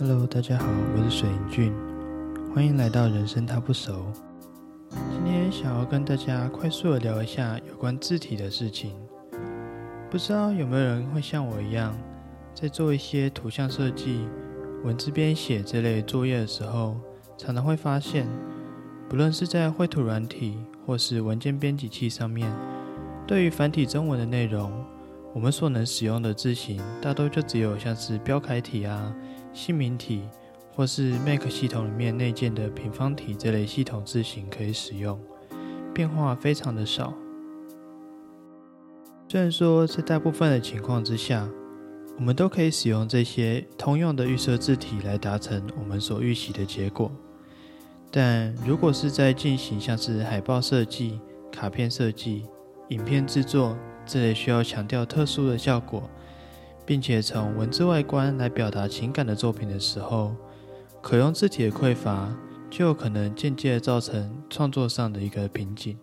Hello，大家好，我是水银俊，欢迎来到人生他不熟。今天想要跟大家快速的聊一下有关字体的事情。不知道有没有人会像我一样，在做一些图像设计、文字编写这类作业的时候，常常会发现，不论是在绘图软体或是文件编辑器上面，对于繁体中文的内容，我们所能使用的字型，大多就只有像是标楷体啊。姓名体，或是 Mac 系统里面内建的平方体这类系统字型可以使用，变化非常的少。虽然说在大部分的情况之下，我们都可以使用这些通用的预设字体来达成我们所预期的结果，但如果是在进行像是海报设计、卡片设计、影片制作这类需要强调特殊的效果。并且从文字外观来表达情感的作品的时候，可用字体的匮乏就有可能间接造成创作上的一个瓶颈。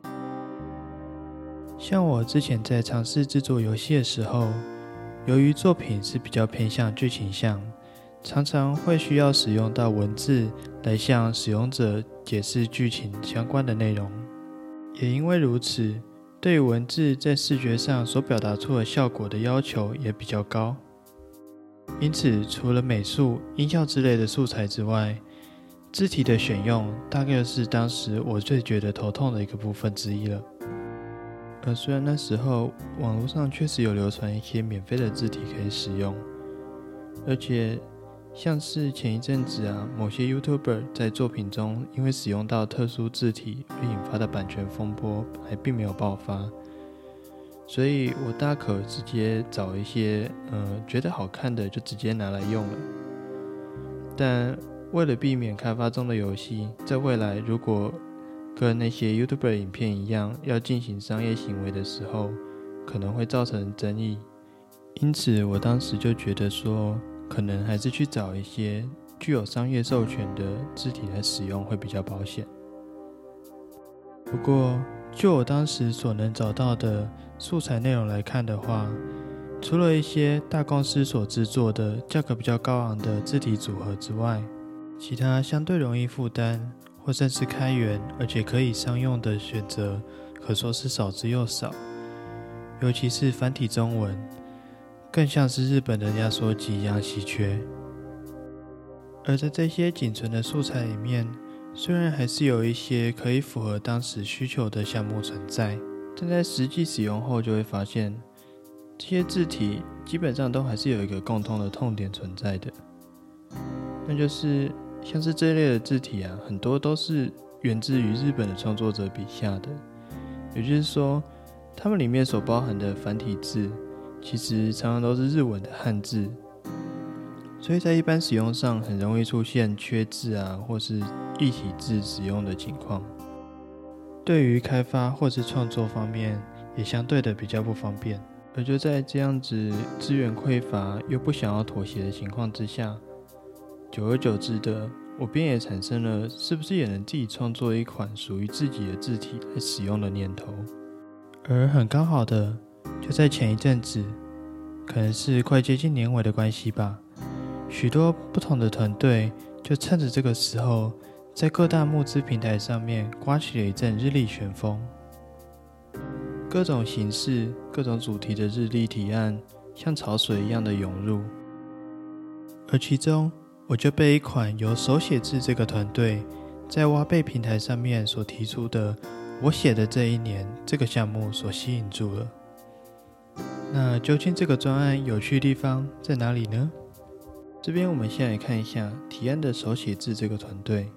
像我之前在尝试制作游戏的时候，由于作品是比较偏向剧情向，常常会需要使用到文字来向使用者解释剧情相关的内容。也因为如此。对文字在视觉上所表达出的效果的要求也比较高，因此除了美术、音效之类的素材之外，字体的选用大概是当时我最觉得头痛的一个部分之一了。而虽然那时候网络上确实有流传一些免费的字体可以使用，而且。像是前一阵子啊，某些 YouTuber 在作品中因为使用到特殊字体而引发的版权风波还并没有爆发，所以我大可直接找一些呃觉得好看的就直接拿来用了。但为了避免开发中的游戏在未来如果跟那些 YouTuber 影片一样要进行商业行为的时候可能会造成争议，因此我当时就觉得说。可能还是去找一些具有商业授权的字体来使用会比较保险。不过，就我当时所能找到的素材内容来看的话，除了一些大公司所制作的价格比较高昂的字体组合之外，其他相对容易负担或甚至开源而且可以商用的选择，可说是少之又少。尤其是繁体中文。更像是日本的压缩机一样稀缺，而在这些仅存的素材里面，虽然还是有一些可以符合当时需求的项目存在，但在实际使用后就会发现，这些字体基本上都还是有一个共通的痛点存在的，那就是像是这类的字体啊，很多都是源自于日本的创作者笔下的，也就是说，它们里面所包含的繁体字。其实常常都是日文的汉字，所以在一般使用上很容易出现缺字啊，或是异体字使用的情况。对于开发或是创作方面，也相对的比较不方便。而就在这样子资源匮乏又不想要妥协的情况之下，久而久之的，我便也产生了是不是也能自己创作一款属于自己的字体来使用的念头。而很刚好的。就在前一阵子，可能是快接近年尾的关系吧，许多不同的团队就趁着这个时候，在各大募资平台上面刮起了一阵日历旋风，各种形式、各种主题的日历提案像潮水一样的涌入，而其中我就被一款由手写字这个团队在挖贝平台上面所提出的“我写的这一年”这个项目所吸引住了。那究竟这个专案有趣的地方在哪里呢？这边我们先来看一下提案的手写字这个团队。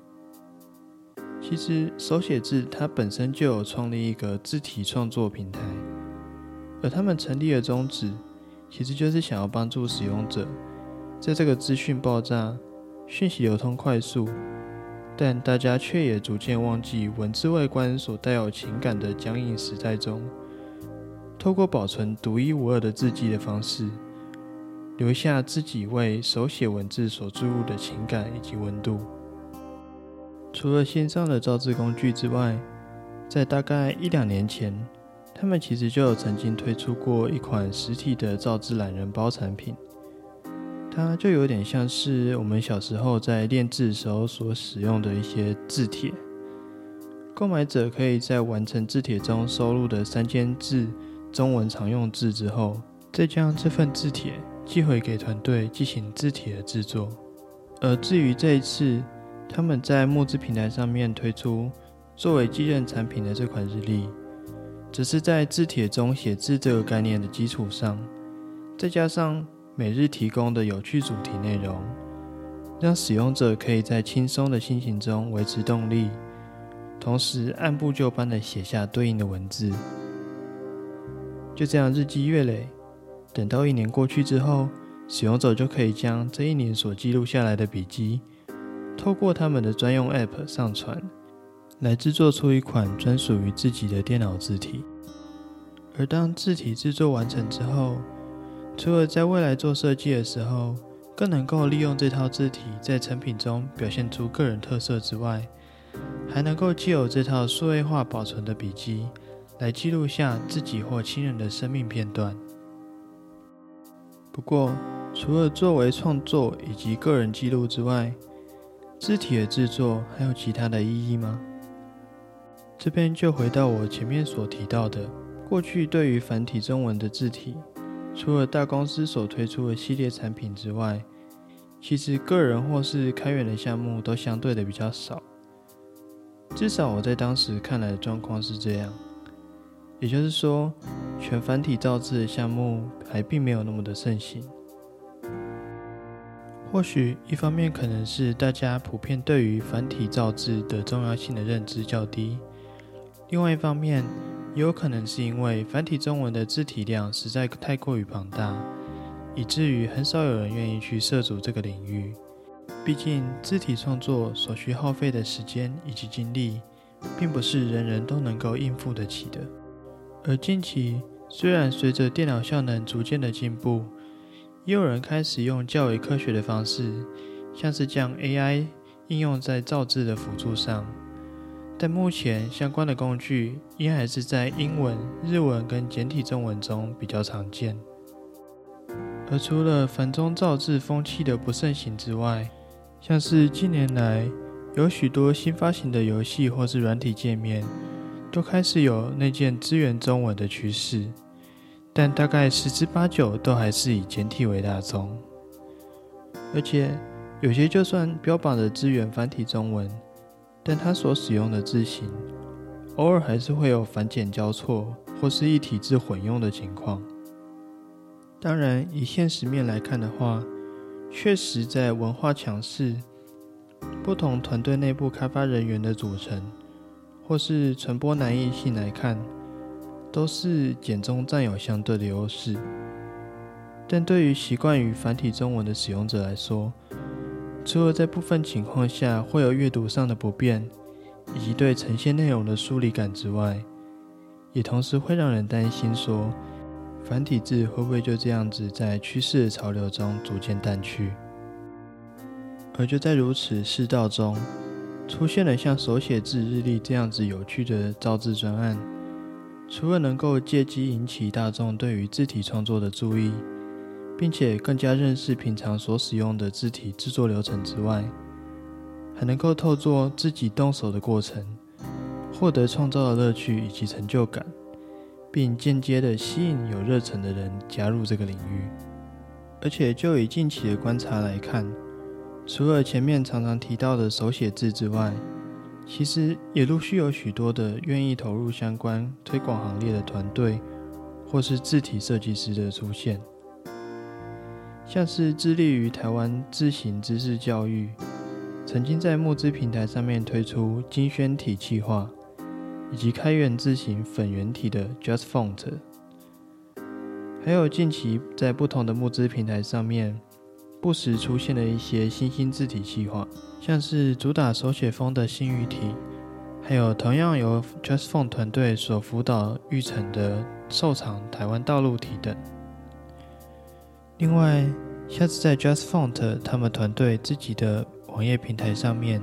其实手写字它本身就有创立一个字体创作平台，而他们成立的宗旨其实就是想要帮助使用者在这个资讯爆炸、讯息流通快速，但大家却也逐渐忘记文字外观所带有情感的僵硬时代中。透过保存独一无二的字迹的方式，留下自己为手写文字所注入的情感以及温度。除了线上的造字工具之外，在大概一两年前，他们其实就有曾经推出过一款实体的造字懒人包产品。它就有点像是我们小时候在练字时候所使用的一些字帖。购买者可以在完成字帖中收录的三千字中文常用字之后，再将这份字帖寄回给团队进行字帖的制作。而至于这一次，他们在募资平台上面推出作为继任产品的这款日历，只是在字帖中写字这个概念的基础上，再加上每日提供的有趣主题内容，让使用者可以在轻松的心情中维持动力。同时按部就班地写下对应的文字，就这样日积月累，等到一年过去之后，使用者就可以将这一年所记录下来的笔记，透过他们的专用 App 上传，来制作出一款专属于自己的电脑字体。而当字体制作完成之后，除了在未来做设计的时候，更能够利用这套字体在成品中表现出个人特色之外，还能够既有这套数位化保存的笔记，来记录下自己或亲人的生命片段。不过，除了作为创作以及个人记录之外，字体的制作还有其他的意义吗？这边就回到我前面所提到的，过去对于繁体中文的字体，除了大公司所推出的系列产品之外，其实个人或是开源的项目都相对的比较少。至少我在当时看来的状况是这样，也就是说，全繁体造字的项目还并没有那么的盛行。或许一方面可能是大家普遍对于繁体造字的重要性的认知较低，另外一方面也有可能是因为繁体中文的字体量实在太过于庞大，以至于很少有人愿意去涉足这个领域。毕竟，字体创作所需耗费的时间以及精力，并不是人人都能够应付得起的。而近期，虽然随着电脑效能逐渐的进步，也有人开始用较为科学的方式，像是将 AI 应用在造字的辅助上，但目前相关的工具依然还是在英文、日文跟简体中文中比较常见。而除了繁中造字风气的不盛行之外，像是近年来有许多新发行的游戏或是软体界面，都开始有内建支援中文的趋势，但大概十之八九都还是以简体为大宗。而且有些就算标榜的支援繁体中文，但它所使用的字型，偶尔还是会有繁简交错或是一体字混用的情况。当然，以现实面来看的话，确实，在文化强势、不同团队内部开发人员的组成，或是传播难易性来看，都是简中占有相对的优势。但对于习惯于繁体中文的使用者来说，除了在部分情况下会有阅读上的不便，以及对呈现内容的疏离感之外，也同时会让人担心说。繁体字会不会就这样子在趋势的潮流中逐渐淡去？而就在如此世道中，出现了像手写字日历这样子有趣的造字专案，除了能够借机引起大众对于字体创作的注意，并且更加认识平常所使用的字体制作流程之外，还能够透过自己动手的过程，获得创造的乐趣以及成就感。并间接的吸引有热忱的人加入这个领域，而且就以近期的观察来看，除了前面常常提到的手写字之外，其实也陆续有许多的愿意投入相关推广行列的团队，或是字体设计师的出现，像是致力于台湾字形知识教育，曾经在募资平台上面推出精宣体计划。以及开源字型粉圆体的 Just Font，还有近期在不同的募资平台上面不时出现的一些新兴字体计划，像是主打手写风的新语体，还有同样由 Just Font 团队所辅导育成的瘦长台湾道路体等。另外，下次在 Just Font 他们团队自己的网页平台上面。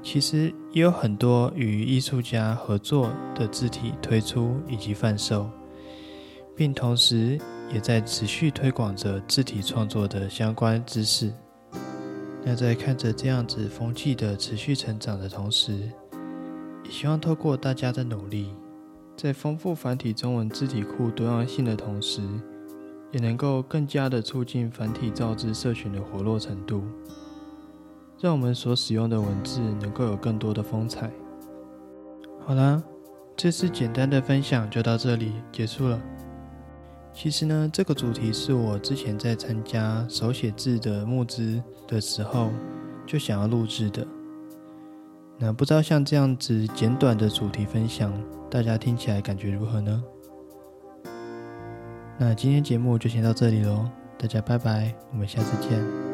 其实也有很多与艺术家合作的字体推出以及贩售，并同时也在持续推广着字体创作的相关知识。那在看着这样子风气的持续成长的同时，也希望透过大家的努力，在丰富繁体中文字体库多样性的同时，也能够更加的促进繁体造字社群的活络程度，让我们所使用的文字能够有更多的风采。好啦，这次简单的分享就到这里结束了。其实呢，这个主题是我之前在参加手写字的募资的时候就想要录制的。那不知道像这样子简短的主题分享，大家听起来感觉如何呢？那今天节目就先到这里喽，大家拜拜，我们下次见。